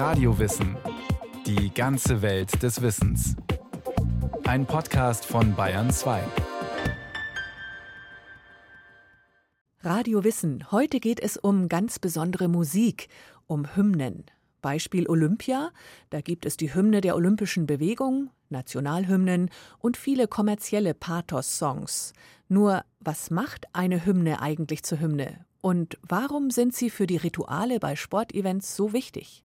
Radiowissen. Die ganze Welt des Wissens. Ein Podcast von Bayern 2. Radio Wissen. Heute geht es um ganz besondere Musik, um Hymnen. Beispiel Olympia. Da gibt es die Hymne der Olympischen Bewegung, Nationalhymnen und viele kommerzielle Pathos-Songs. Nur, was macht eine Hymne eigentlich zur Hymne? Und warum sind sie für die Rituale bei Sportevents so wichtig?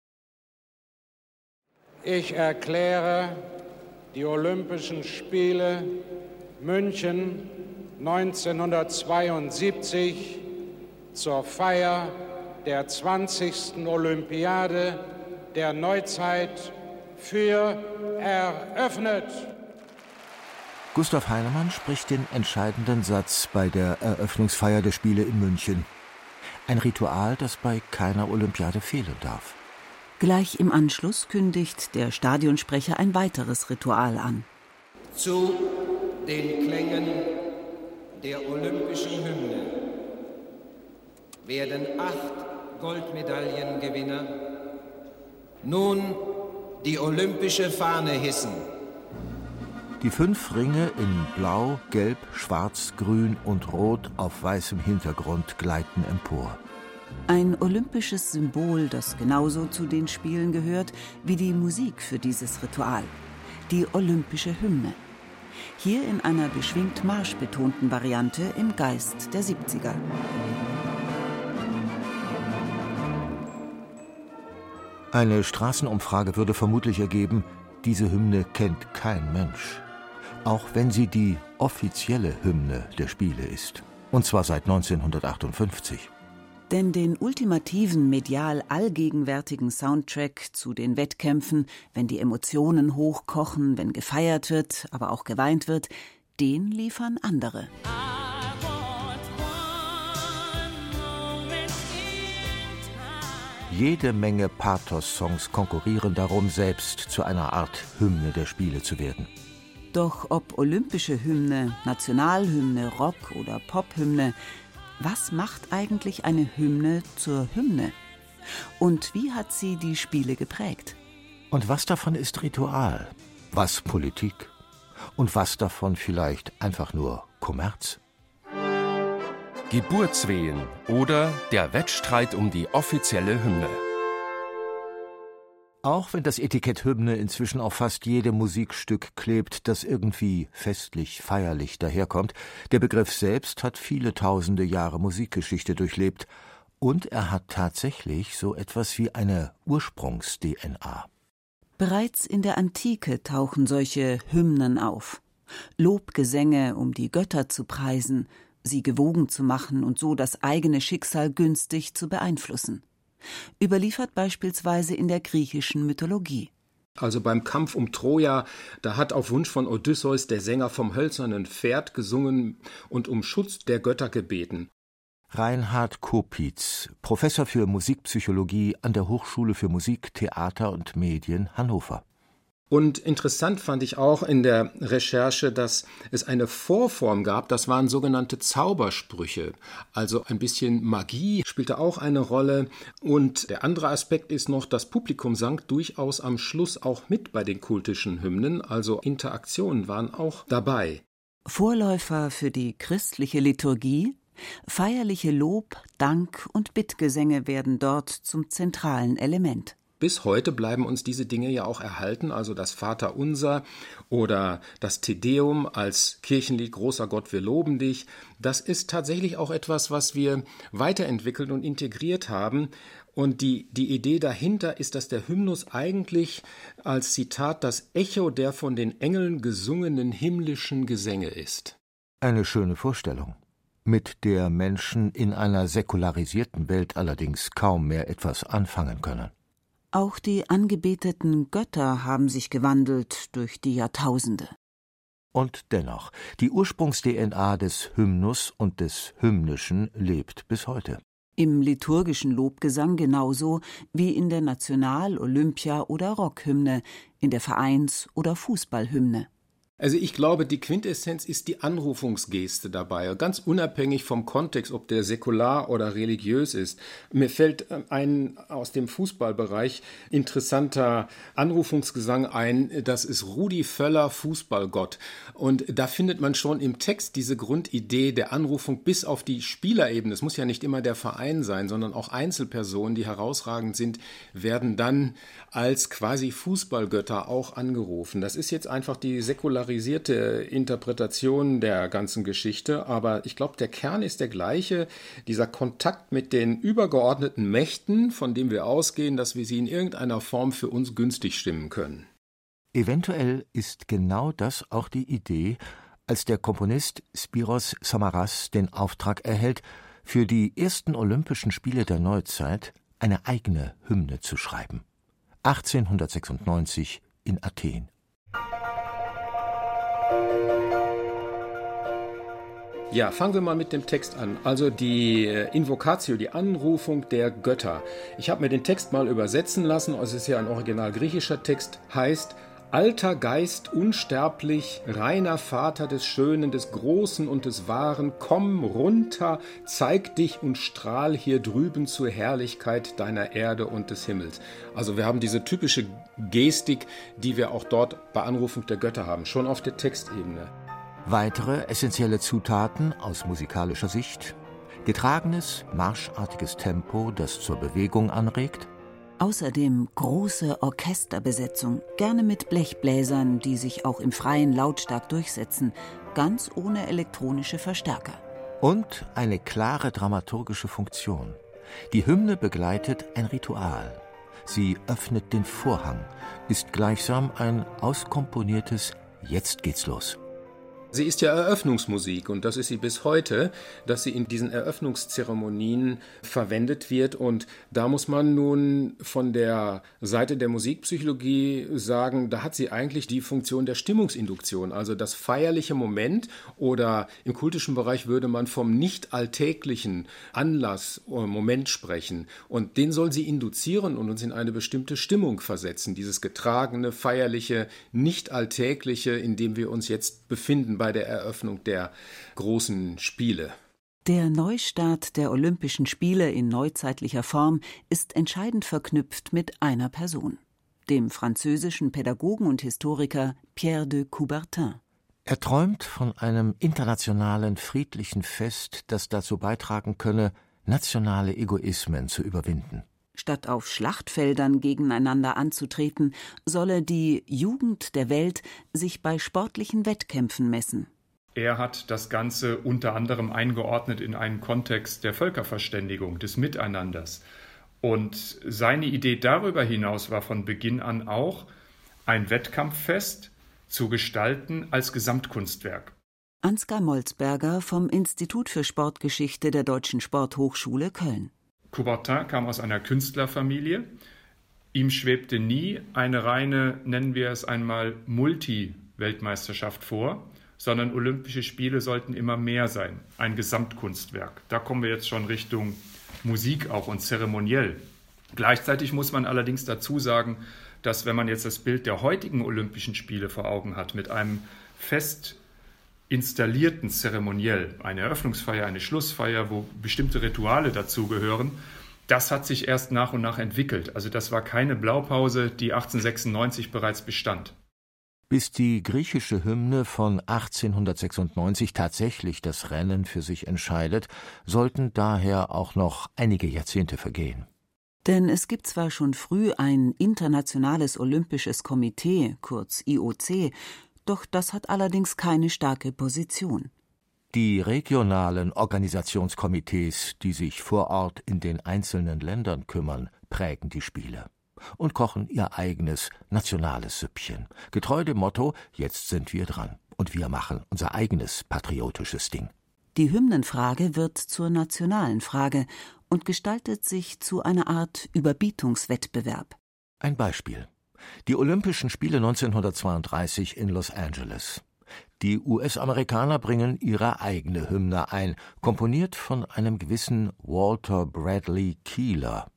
Ich erkläre die Olympischen Spiele München 1972 zur Feier der 20. Olympiade der Neuzeit für eröffnet. Gustav Heinemann spricht den entscheidenden Satz bei der Eröffnungsfeier der Spiele in München. Ein Ritual, das bei keiner Olympiade fehlen darf. Gleich im Anschluss kündigt der Stadionsprecher ein weiteres Ritual an. Zu den Klängen der olympischen Hymne werden acht Goldmedaillengewinner nun die olympische Fahne hissen. Die fünf Ringe in Blau, Gelb, Schwarz, Grün und Rot auf weißem Hintergrund gleiten empor. Ein olympisches Symbol, das genauso zu den Spielen gehört wie die Musik für dieses Ritual. Die olympische Hymne. Hier in einer beschwingt marschbetonten Variante im Geist der 70er. Eine Straßenumfrage würde vermutlich ergeben, diese Hymne kennt kein Mensch. Auch wenn sie die offizielle Hymne der Spiele ist. Und zwar seit 1958. Denn den ultimativen medial allgegenwärtigen Soundtrack zu den Wettkämpfen, wenn die Emotionen hochkochen, wenn gefeiert wird, aber auch geweint wird, den liefern andere. Jede Menge Pathos-Songs konkurrieren darum, selbst zu einer Art Hymne der Spiele zu werden. Doch ob olympische Hymne, Nationalhymne, Rock- oder Pophymne, was macht eigentlich eine Hymne zur Hymne? Und wie hat sie die Spiele geprägt? Und was davon ist Ritual? Was Politik? Und was davon vielleicht einfach nur Kommerz? Geburtswehen oder der Wettstreit um die offizielle Hymne. Auch wenn das Etikett Hymne inzwischen auf fast jedem Musikstück klebt, das irgendwie festlich, feierlich daherkommt, der Begriff selbst hat viele tausende Jahre Musikgeschichte durchlebt und er hat tatsächlich so etwas wie eine Ursprungs-DNA. Bereits in der Antike tauchen solche Hymnen auf. Lobgesänge, um die Götter zu preisen, sie gewogen zu machen und so das eigene Schicksal günstig zu beeinflussen überliefert beispielsweise in der griechischen Mythologie. Also beim Kampf um Troja, da hat auf Wunsch von Odysseus der Sänger vom hölzernen Pferd gesungen und um Schutz der Götter gebeten. Reinhard Kopitz, Professor für Musikpsychologie an der Hochschule für Musik, Theater und Medien Hannover. Und interessant fand ich auch in der Recherche, dass es eine Vorform gab, das waren sogenannte Zaubersprüche. Also ein bisschen Magie spielte auch eine Rolle. Und der andere Aspekt ist noch, das Publikum sang durchaus am Schluss auch mit bei den kultischen Hymnen, also Interaktionen waren auch dabei. Vorläufer für die christliche Liturgie Feierliche Lob, Dank und Bittgesänge werden dort zum zentralen Element. Bis heute bleiben uns diese Dinge ja auch erhalten, also das Vaterunser oder das Tedeum als Kirchenlied Großer Gott, wir loben dich. Das ist tatsächlich auch etwas, was wir weiterentwickelt und integriert haben. Und die, die Idee dahinter ist, dass der Hymnus eigentlich als Zitat das Echo der von den Engeln gesungenen himmlischen Gesänge ist. Eine schöne Vorstellung, mit der Menschen in einer säkularisierten Welt allerdings kaum mehr etwas anfangen können. Auch die angebeteten Götter haben sich gewandelt durch die Jahrtausende. Und dennoch, die Ursprungs-DNA des Hymnus und des Hymnischen lebt bis heute. Im liturgischen Lobgesang genauso wie in der National-, Olympia- oder Rockhymne, in der Vereins- oder Fußballhymne. Also ich glaube, die Quintessenz ist die Anrufungsgeste dabei, ganz unabhängig vom Kontext, ob der säkular oder religiös ist. Mir fällt äh, ein aus dem Fußballbereich interessanter Anrufungsgesang ein, das ist Rudi Völler Fußballgott. Und da findet man schon im Text diese Grundidee der Anrufung bis auf die Spielerebene. Es muss ja nicht immer der Verein sein, sondern auch Einzelpersonen, die herausragend sind, werden dann als quasi Fußballgötter auch angerufen. Das ist jetzt einfach die säkulare polarisierte Interpretation der ganzen Geschichte, aber ich glaube, der Kern ist der gleiche, dieser Kontakt mit den übergeordneten Mächten, von dem wir ausgehen, dass wir sie in irgendeiner Form für uns günstig stimmen können. Eventuell ist genau das auch die Idee, als der Komponist Spiros Samaras den Auftrag erhält, für die ersten Olympischen Spiele der Neuzeit eine eigene Hymne zu schreiben. 1896 in Athen. Ja, fangen wir mal mit dem Text an. Also die äh, Invocatio, die Anrufung der Götter. Ich habe mir den Text mal übersetzen lassen, es ist ja ein original griechischer Text, heißt Alter Geist, unsterblich, reiner Vater des Schönen, des Großen und des Wahren, komm runter, zeig dich und strahl hier drüben zur Herrlichkeit deiner Erde und des Himmels. Also wir haben diese typische Gestik, die wir auch dort bei Anrufung der Götter haben, schon auf der Textebene. Weitere essentielle Zutaten aus musikalischer Sicht getragenes, marschartiges Tempo, das zur Bewegung anregt. Außerdem große Orchesterbesetzung, gerne mit Blechbläsern, die sich auch im Freien lautstark durchsetzen, ganz ohne elektronische Verstärker. Und eine klare dramaturgische Funktion. Die Hymne begleitet ein Ritual. Sie öffnet den Vorhang, ist gleichsam ein auskomponiertes Jetzt geht's los. Sie ist ja Eröffnungsmusik und das ist sie bis heute, dass sie in diesen Eröffnungszeremonien verwendet wird. Und da muss man nun von der Seite der Musikpsychologie sagen, da hat sie eigentlich die Funktion der Stimmungsinduktion, also das feierliche Moment oder im kultischen Bereich würde man vom nicht alltäglichen Anlass, äh, Moment sprechen. Und den soll sie induzieren und uns in eine bestimmte Stimmung versetzen, dieses getragene, feierliche, nicht alltägliche, in dem wir uns jetzt befinden bei der Eröffnung der großen Spiele. Der Neustart der Olympischen Spiele in neuzeitlicher Form ist entscheidend verknüpft mit einer Person, dem französischen Pädagogen und Historiker Pierre de Coubertin. Er träumt von einem internationalen friedlichen Fest, das dazu beitragen könne, nationale Egoismen zu überwinden. Statt auf Schlachtfeldern gegeneinander anzutreten, solle die Jugend der Welt sich bei sportlichen Wettkämpfen messen. Er hat das Ganze unter anderem eingeordnet in einen Kontext der Völkerverständigung, des Miteinanders. Und seine Idee darüber hinaus war von Beginn an auch, ein Wettkampffest zu gestalten als Gesamtkunstwerk. Ansgar Molzberger vom Institut für Sportgeschichte der Deutschen Sporthochschule Köln. Coubertin kam aus einer Künstlerfamilie. Ihm schwebte nie eine reine, nennen wir es einmal, Multi-Weltmeisterschaft vor, sondern Olympische Spiele sollten immer mehr sein, ein Gesamtkunstwerk. Da kommen wir jetzt schon Richtung Musik auch und zeremoniell. Gleichzeitig muss man allerdings dazu sagen, dass wenn man jetzt das Bild der heutigen Olympischen Spiele vor Augen hat, mit einem fest installierten Zeremoniell, eine Eröffnungsfeier, eine Schlussfeier, wo bestimmte Rituale dazugehören, das hat sich erst nach und nach entwickelt. Also das war keine Blaupause, die 1896 bereits bestand. Bis die griechische Hymne von 1896 tatsächlich das Rennen für sich entscheidet, sollten daher auch noch einige Jahrzehnte vergehen. Denn es gibt zwar schon früh ein internationales olympisches Komitee, kurz IOC, doch das hat allerdings keine starke Position. Die regionalen Organisationskomitees, die sich vor Ort in den einzelnen Ländern kümmern, prägen die Spiele und kochen ihr eigenes nationales Süppchen, getreu dem Motto Jetzt sind wir dran und wir machen unser eigenes patriotisches Ding. Die Hymnenfrage wird zur nationalen Frage und gestaltet sich zu einer Art Überbietungswettbewerb. Ein Beispiel die Olympischen Spiele 1932 in Los Angeles. Die US-Amerikaner bringen ihre eigene Hymne ein, komponiert von einem gewissen Walter Bradley Keeler,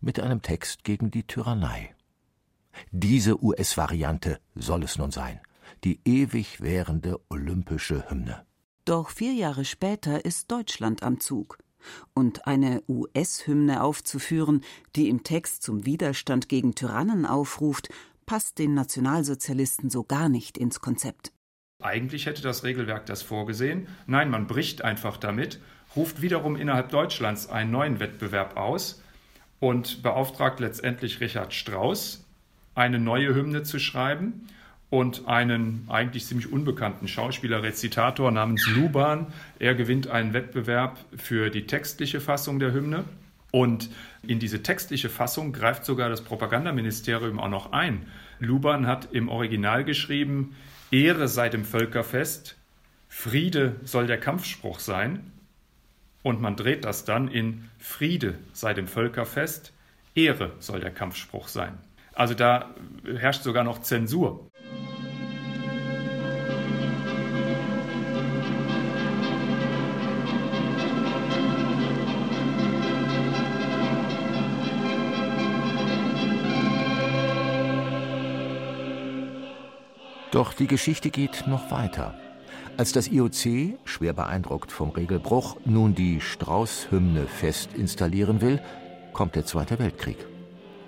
mit einem Text gegen die Tyrannei. Diese US-Variante soll es nun sein. die ewig währende olympische Hymne. Doch vier Jahre später ist Deutschland am Zug. Und eine US-Hymne aufzuführen, die im Text zum Widerstand gegen Tyrannen aufruft, passt den Nationalsozialisten so gar nicht ins Konzept. Eigentlich hätte das Regelwerk das vorgesehen. Nein, man bricht einfach damit, ruft wiederum innerhalb Deutschlands einen neuen Wettbewerb aus und beauftragt letztendlich Richard Strauss, eine neue Hymne zu schreiben und einen eigentlich ziemlich unbekannten Schauspieler, Rezitator namens Luban. Er gewinnt einen Wettbewerb für die textliche Fassung der Hymne. Und in diese textliche Fassung greift sogar das Propagandaministerium auch noch ein. Luban hat im Original geschrieben, Ehre sei dem Völkerfest, Friede soll der Kampfspruch sein. Und man dreht das dann in Friede sei dem Völkerfest, Ehre soll der Kampfspruch sein. Also da herrscht sogar noch Zensur. Doch die Geschichte geht noch weiter. Als das IOC, schwer beeindruckt vom Regelbruch, nun die Strauß-Hymne fest installieren will, kommt der Zweite Weltkrieg.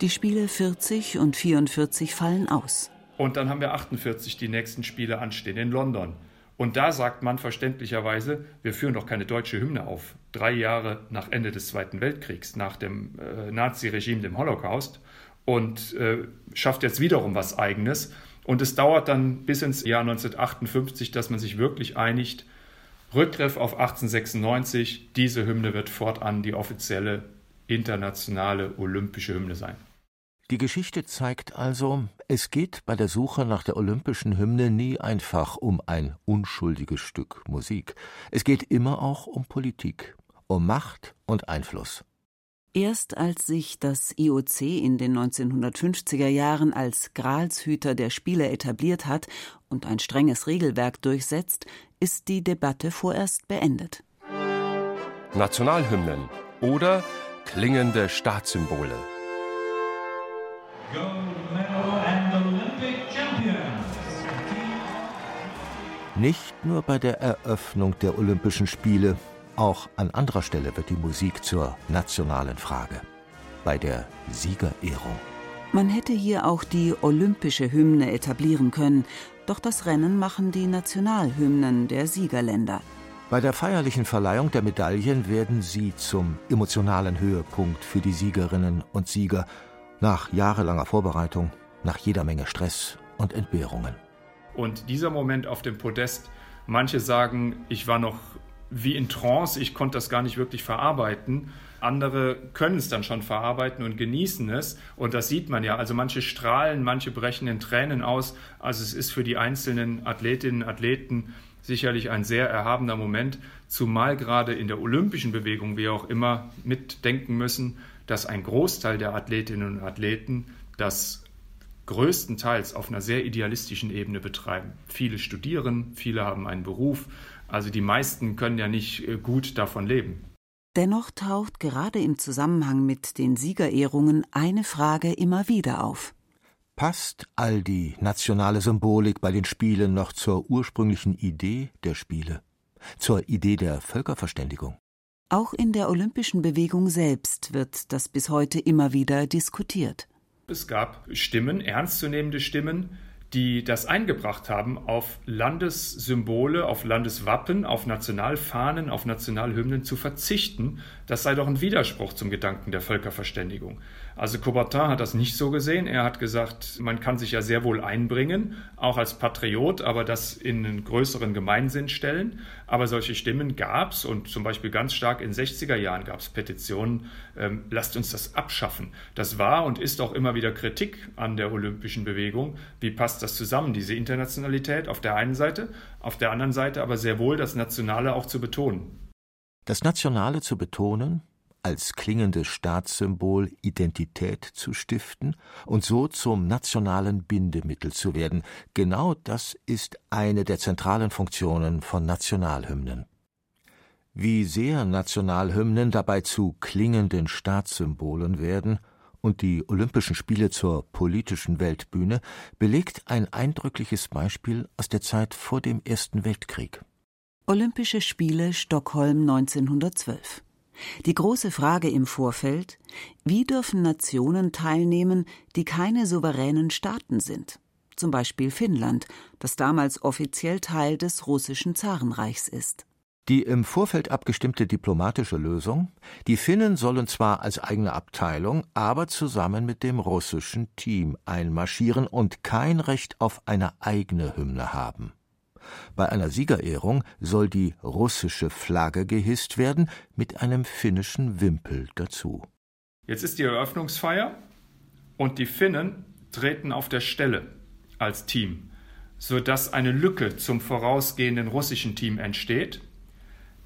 Die Spiele 40 und 44 fallen aus. Und dann haben wir 48 die nächsten Spiele anstehen in London. Und da sagt man verständlicherweise, wir führen doch keine deutsche Hymne auf. Drei Jahre nach Ende des Zweiten Weltkriegs, nach dem äh, Naziregime, dem Holocaust. Und äh, schafft jetzt wiederum was Eigenes. Und es dauert dann bis ins Jahr 1958, dass man sich wirklich einigt. Rückgriff auf 1896, diese Hymne wird fortan die offizielle internationale olympische Hymne sein. Die Geschichte zeigt also, es geht bei der Suche nach der olympischen Hymne nie einfach um ein unschuldiges Stück Musik. Es geht immer auch um Politik, um Macht und Einfluss. Erst als sich das IOC in den 1950er Jahren als Gralshüter der Spiele etabliert hat und ein strenges Regelwerk durchsetzt, ist die Debatte vorerst beendet. Nationalhymnen oder klingende Staatssymbole. Nicht nur bei der Eröffnung der Olympischen Spiele auch an anderer Stelle wird die Musik zur nationalen Frage. Bei der Siegerehrung. Man hätte hier auch die olympische Hymne etablieren können, doch das Rennen machen die Nationalhymnen der Siegerländer. Bei der feierlichen Verleihung der Medaillen werden sie zum emotionalen Höhepunkt für die Siegerinnen und Sieger nach jahrelanger Vorbereitung, nach jeder Menge Stress und Entbehrungen. Und dieser Moment auf dem Podest, manche sagen, ich war noch wie in Trance, ich konnte das gar nicht wirklich verarbeiten. Andere können es dann schon verarbeiten und genießen es. Und das sieht man ja. Also manche strahlen, manche brechen in Tränen aus. Also es ist für die einzelnen Athletinnen und Athleten sicherlich ein sehr erhabener Moment, zumal gerade in der olympischen Bewegung wir auch immer mitdenken müssen, dass ein Großteil der Athletinnen und Athleten das größtenteils auf einer sehr idealistischen Ebene betreiben. Viele studieren, viele haben einen Beruf, also die meisten können ja nicht äh, gut davon leben. Dennoch taucht gerade im Zusammenhang mit den Siegerehrungen eine Frage immer wieder auf. Passt all die nationale Symbolik bei den Spielen noch zur ursprünglichen Idee der Spiele, zur Idee der Völkerverständigung? Auch in der olympischen Bewegung selbst wird das bis heute immer wieder diskutiert. Es gab Stimmen, ernstzunehmende Stimmen, die das eingebracht haben, auf Landessymbole, auf Landeswappen, auf Nationalfahnen, auf Nationalhymnen zu verzichten. Das sei doch ein Widerspruch zum Gedanken der Völkerverständigung. Also Coubertin hat das nicht so gesehen. Er hat gesagt, man kann sich ja sehr wohl einbringen, auch als Patriot, aber das in einen größeren Gemeinsinn stellen. Aber solche Stimmen gab es und zum Beispiel ganz stark in 60er Jahren gab es Petitionen, ähm, lasst uns das abschaffen. Das war und ist auch immer wieder Kritik an der olympischen Bewegung. Wie passt das zusammen, diese Internationalität auf der einen Seite, auf der anderen Seite aber sehr wohl das Nationale auch zu betonen. Das Nationale zu betonen, als klingendes Staatssymbol Identität zu stiften und so zum nationalen Bindemittel zu werden. Genau das ist eine der zentralen Funktionen von Nationalhymnen. Wie sehr Nationalhymnen dabei zu klingenden Staatssymbolen werden und die Olympischen Spiele zur politischen Weltbühne belegt ein eindrückliches Beispiel aus der Zeit vor dem Ersten Weltkrieg. Olympische Spiele Stockholm 1912. Die große Frage im Vorfeld, wie dürfen Nationen teilnehmen, die keine souveränen Staaten sind? Zum Beispiel Finnland, das damals offiziell Teil des russischen Zarenreichs ist. Die im Vorfeld abgestimmte diplomatische Lösung, die Finnen sollen zwar als eigene Abteilung, aber zusammen mit dem russischen Team einmarschieren und kein Recht auf eine eigene Hymne haben. Bei einer Siegerehrung soll die russische Flagge gehisst werden mit einem finnischen Wimpel dazu. Jetzt ist die Eröffnungsfeier und die Finnen treten auf der Stelle als Team, sodass eine Lücke zum vorausgehenden russischen Team entsteht.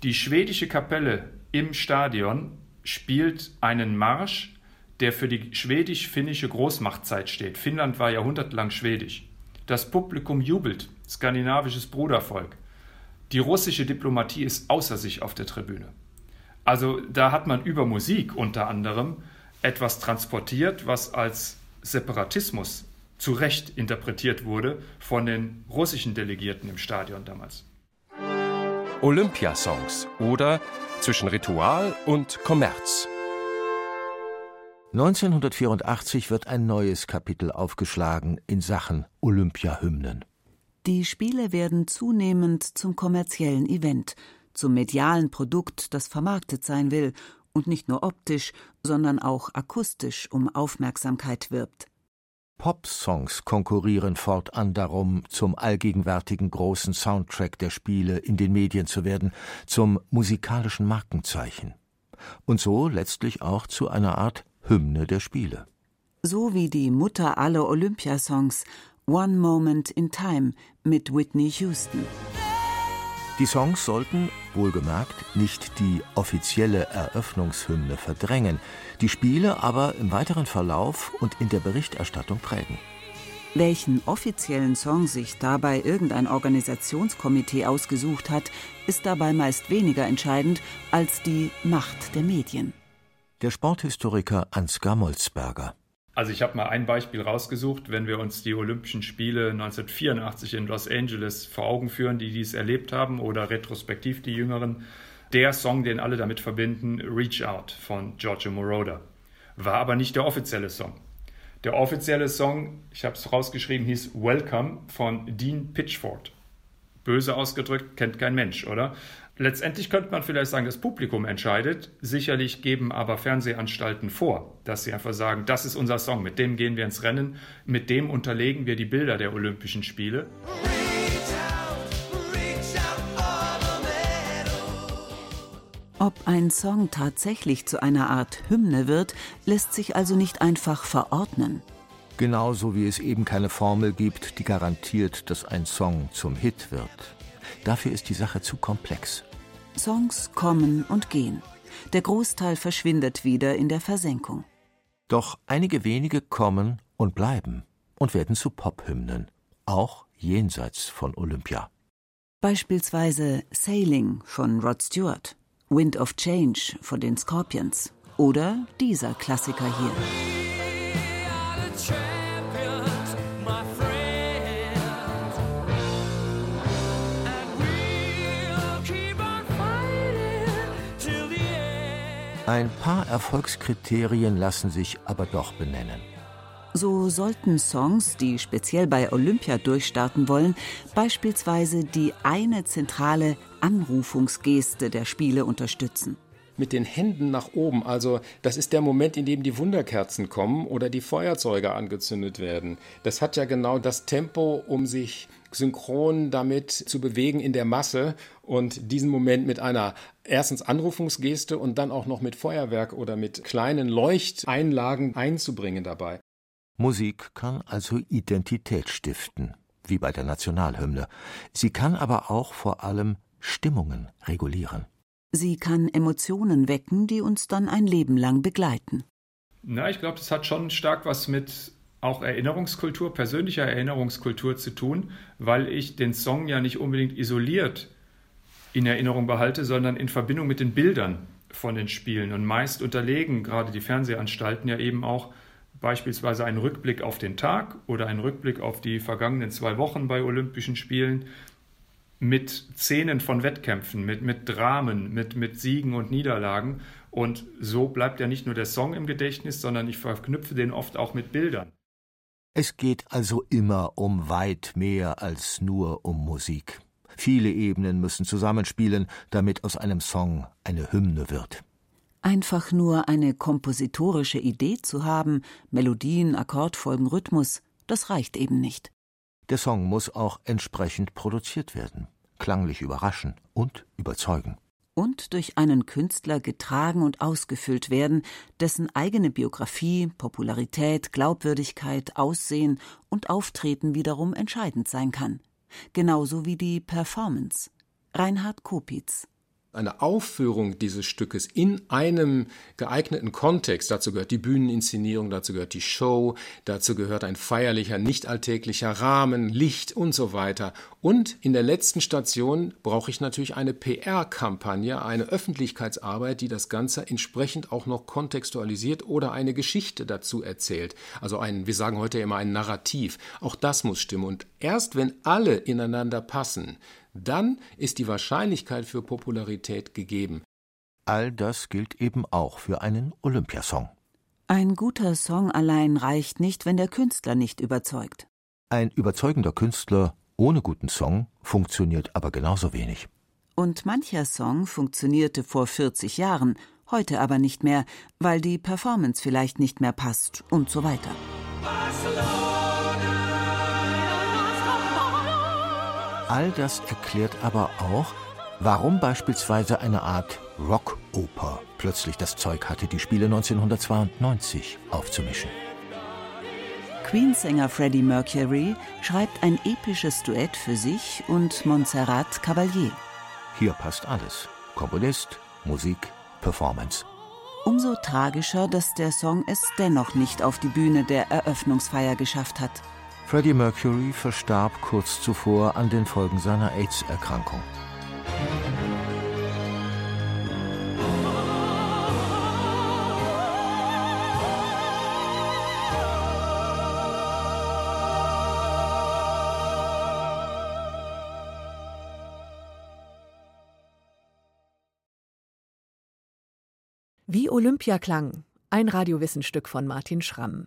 Die schwedische Kapelle im Stadion spielt einen Marsch, der für die schwedisch-finnische Großmachtzeit steht. Finnland war jahrhundertelang schwedisch. Das Publikum jubelt, skandinavisches Brudervolk. Die russische Diplomatie ist außer sich auf der Tribüne. Also da hat man über Musik unter anderem etwas transportiert, was als Separatismus zu Recht interpretiert wurde von den russischen Delegierten im Stadion damals. Olympiasongs oder zwischen Ritual und Kommerz. 1984 wird ein neues Kapitel aufgeschlagen in Sachen Olympiahymnen. Die Spiele werden zunehmend zum kommerziellen Event, zum medialen Produkt, das vermarktet sein will und nicht nur optisch, sondern auch akustisch um Aufmerksamkeit wirbt. Pop-Songs konkurrieren fortan darum, zum allgegenwärtigen großen Soundtrack der Spiele in den Medien zu werden, zum musikalischen Markenzeichen. Und so letztlich auch zu einer Art Hymne der Spiele. So wie die Mutter aller Olympiasongs One Moment in Time mit Whitney Houston. Die Songs sollten, wohlgemerkt, nicht die offizielle Eröffnungshymne verdrängen, die Spiele aber im weiteren Verlauf und in der Berichterstattung prägen. Welchen offiziellen Song sich dabei irgendein Organisationskomitee ausgesucht hat, ist dabei meist weniger entscheidend als die Macht der Medien der Sporthistoriker Ansgar Molzberger. Also ich habe mal ein Beispiel rausgesucht, wenn wir uns die Olympischen Spiele 1984 in Los Angeles vor Augen führen, die dies erlebt haben oder retrospektiv die Jüngeren. Der Song, den alle damit verbinden, Reach Out von Giorgio Moroder, war aber nicht der offizielle Song. Der offizielle Song, ich habe es rausgeschrieben, hieß Welcome von Dean Pitchford. Böse ausgedrückt, kennt kein Mensch, oder? Letztendlich könnte man vielleicht sagen, das Publikum entscheidet. Sicherlich geben aber Fernsehanstalten vor, dass sie einfach sagen, das ist unser Song, mit dem gehen wir ins Rennen, mit dem unterlegen wir die Bilder der Olympischen Spiele. Ob ein Song tatsächlich zu einer Art Hymne wird, lässt sich also nicht einfach verordnen. Genauso wie es eben keine Formel gibt, die garantiert, dass ein Song zum Hit wird. Dafür ist die Sache zu komplex. Songs kommen und gehen. Der Großteil verschwindet wieder in der Versenkung. Doch einige wenige kommen und bleiben und werden zu Pophymnen, auch jenseits von Olympia. Beispielsweise Sailing von Rod Stewart, Wind of Change von den Scorpions oder dieser Klassiker hier. Ein paar Erfolgskriterien lassen sich aber doch benennen. So sollten Songs, die speziell bei Olympia durchstarten wollen, beispielsweise die eine zentrale Anrufungsgeste der Spiele unterstützen mit den Händen nach oben. Also das ist der Moment, in dem die Wunderkerzen kommen oder die Feuerzeuge angezündet werden. Das hat ja genau das Tempo, um sich synchron damit zu bewegen in der Masse und diesen Moment mit einer erstens Anrufungsgeste und dann auch noch mit Feuerwerk oder mit kleinen Leuchteinlagen einzubringen dabei. Musik kann also Identität stiften, wie bei der Nationalhymne. Sie kann aber auch vor allem Stimmungen regulieren. Sie kann Emotionen wecken, die uns dann ein Leben lang begleiten. Na, ich glaube, das hat schon stark was mit auch Erinnerungskultur, persönlicher Erinnerungskultur zu tun, weil ich den Song ja nicht unbedingt isoliert in Erinnerung behalte, sondern in Verbindung mit den Bildern von den Spielen. Und meist unterlegen gerade die Fernsehanstalten ja eben auch beispielsweise einen Rückblick auf den Tag oder einen Rückblick auf die vergangenen zwei Wochen bei Olympischen Spielen mit Szenen von Wettkämpfen, mit, mit Dramen, mit, mit Siegen und Niederlagen. Und so bleibt ja nicht nur der Song im Gedächtnis, sondern ich verknüpfe den oft auch mit Bildern. Es geht also immer um weit mehr als nur um Musik. Viele Ebenen müssen zusammenspielen, damit aus einem Song eine Hymne wird. Einfach nur eine kompositorische Idee zu haben, Melodien, Akkordfolgen, Rhythmus, das reicht eben nicht. Der Song muss auch entsprechend produziert werden, klanglich überraschen und überzeugen. Und durch einen Künstler getragen und ausgefüllt werden, dessen eigene Biografie, Popularität, Glaubwürdigkeit, Aussehen und Auftreten wiederum entscheidend sein kann. Genauso wie die Performance. Reinhard Kopitz eine Aufführung dieses Stückes in einem geeigneten Kontext, dazu gehört die Bühneninszenierung, dazu gehört die Show, dazu gehört ein feierlicher, nicht alltäglicher Rahmen, Licht und so weiter. Und in der letzten Station brauche ich natürlich eine PR-Kampagne, eine Öffentlichkeitsarbeit, die das Ganze entsprechend auch noch kontextualisiert oder eine Geschichte dazu erzählt. Also ein, wir sagen heute immer ein Narrativ. Auch das muss stimmen. Und erst wenn alle ineinander passen, dann ist die Wahrscheinlichkeit für Popularität gegeben. All das gilt eben auch für einen Olympiasong. Ein guter Song allein reicht nicht, wenn der Künstler nicht überzeugt. Ein überzeugender Künstler ohne guten Song funktioniert aber genauso wenig. Und mancher Song funktionierte vor 40 Jahren, heute aber nicht mehr, weil die Performance vielleicht nicht mehr passt und so weiter. Barcelona. All das erklärt aber auch, warum beispielsweise eine Art Rockoper plötzlich das Zeug hatte, die Spiele 1992 aufzumischen. Queensänger Freddie Mercury schreibt ein episches Duett für sich und Montserrat Caballé. Hier passt alles: Komponist, Musik, Performance. Umso tragischer, dass der Song es dennoch nicht auf die Bühne der Eröffnungsfeier geschafft hat. Freddie Mercury verstarb kurz zuvor an den Folgen seiner AIDS-Erkrankung. Wie Olympia klang, ein Radiowissenstück von Martin Schramm.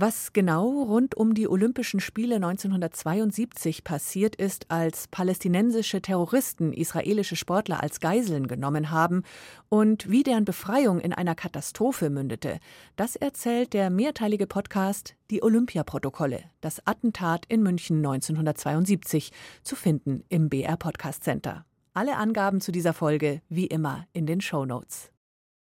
Was genau rund um die Olympischen Spiele 1972 passiert ist, als palästinensische Terroristen israelische Sportler als Geiseln genommen haben und wie deren Befreiung in einer Katastrophe mündete, das erzählt der mehrteilige Podcast Die Olympiaprotokolle, das Attentat in München 1972, zu finden im BR Podcast Center. Alle Angaben zu dieser Folge wie immer in den Show Notes.